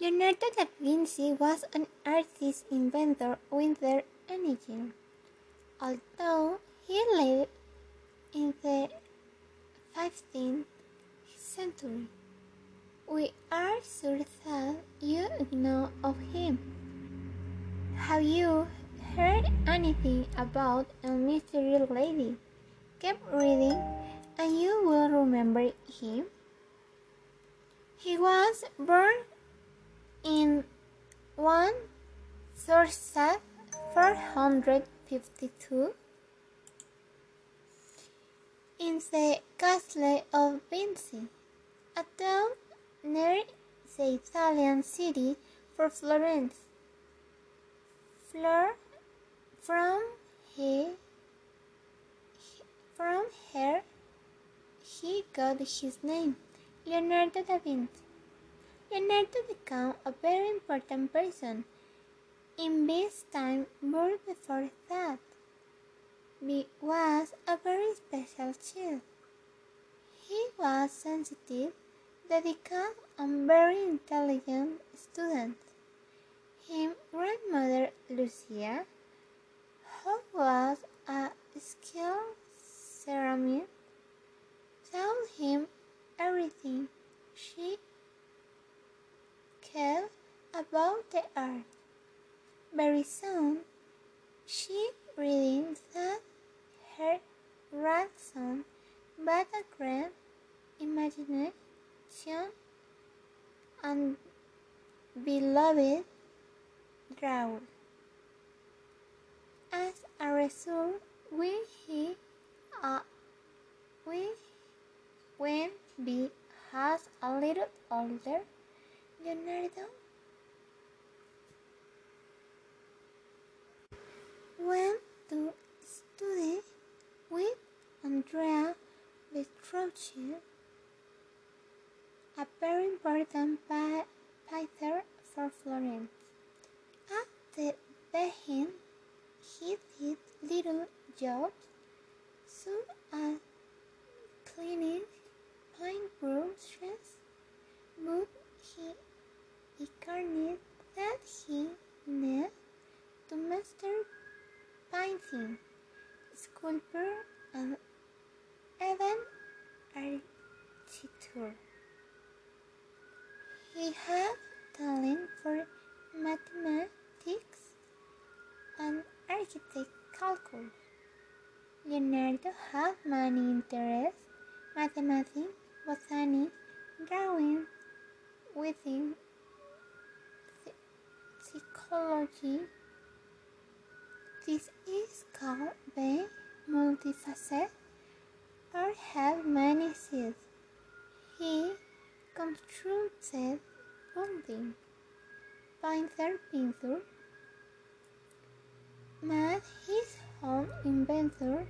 Leonardo da Vinci was an artist, inventor, winter engineer. Although he lived in the 15th century, we are sure that you know of him. Have you heard anything about a mystery lady? Keep reading and you will remember him. He was born in 1452 in the castle of Vinci, a town near the Italian city for Florence. Fleur, from he, from her, he got his name, Leonardo da Vinci. Leonardo become a very important person in this time, more before that, he was a very special child. He was sensitive, dedicated, and very intelligent student. His grandmother Lucia, who was a skilled ceramist, told him everything she about the earth. Very soon, she realized that her grandson had a great imagination and beloved drawing. As a result, when he uh, we, when he has a little older, Leonardo Petrucci, a very important painter for Florence. At the beginning, he did little jobs, such as cleaning pine paintbrushes, but he discovered that he needed to master painting, sculpture, and architecture. He had talent for mathematics and architect calculus. Leonardo had many interests mathematics, botany, drawing, writing, psychology. This is called being multifaceted or have many sides. He constructed buildings, painted pictures, made his own inventor,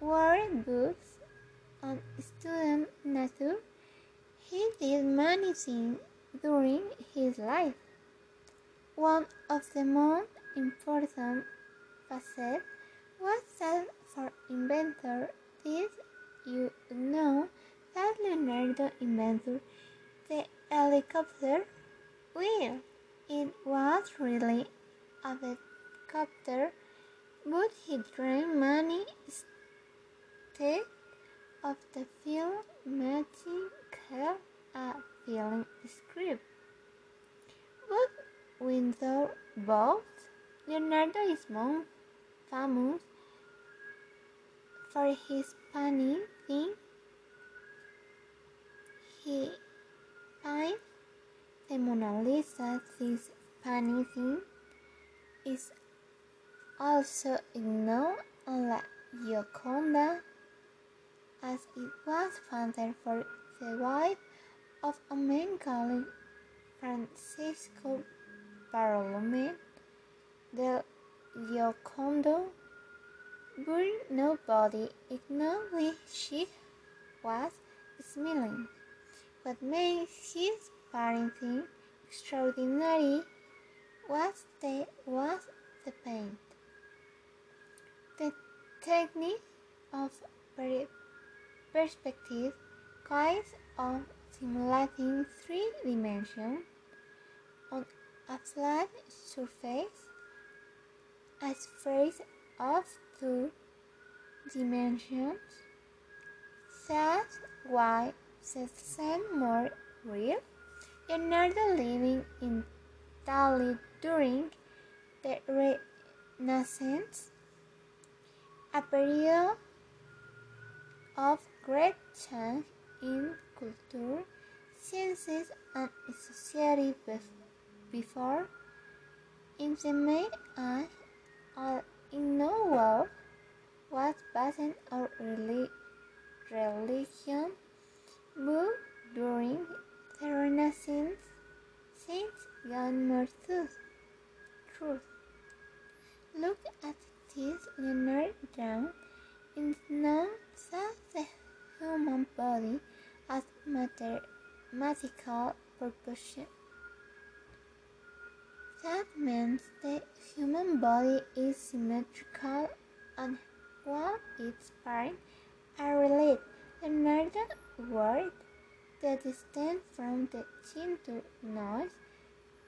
wrote books, and studied nature. He did many things during his life. One of the most important facets was that for inventor. Did you know Leonardo invented the helicopter wheel. It was really a helicopter, but he drew money instead of the film making a film script. But Windsor both Leonardo is more famous for his funny thing the Mona Lisa, this painting, is also known as La Gioconda, as it was founded for the wife of a man called Francisco Bartolome del Giocondo, but nobody acknowledged she was smiling. What made his painting extraordinary was the was the paint. The technique of perspective, choice of simulating three dimensions on a flat surface as phrase of two dimensions. That's why the seem more real. Leonardo living in Italy during the Renaissance, a period of great change in culture, sciences, and society before. In the main age, all in no world was based on religion, but during the Renaissance, saints got more truth. Look at this Leonard Down. It's known that the human body has mathematical proportion. That means the human body is symmetrical and all its parts are related. Word, the distance from the chin to nose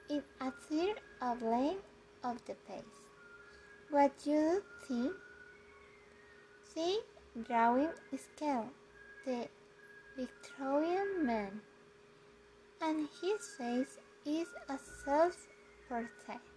is a third of length of the face. What do you think? See drawing scale, the Vitruvian man, and his face is a self portrait.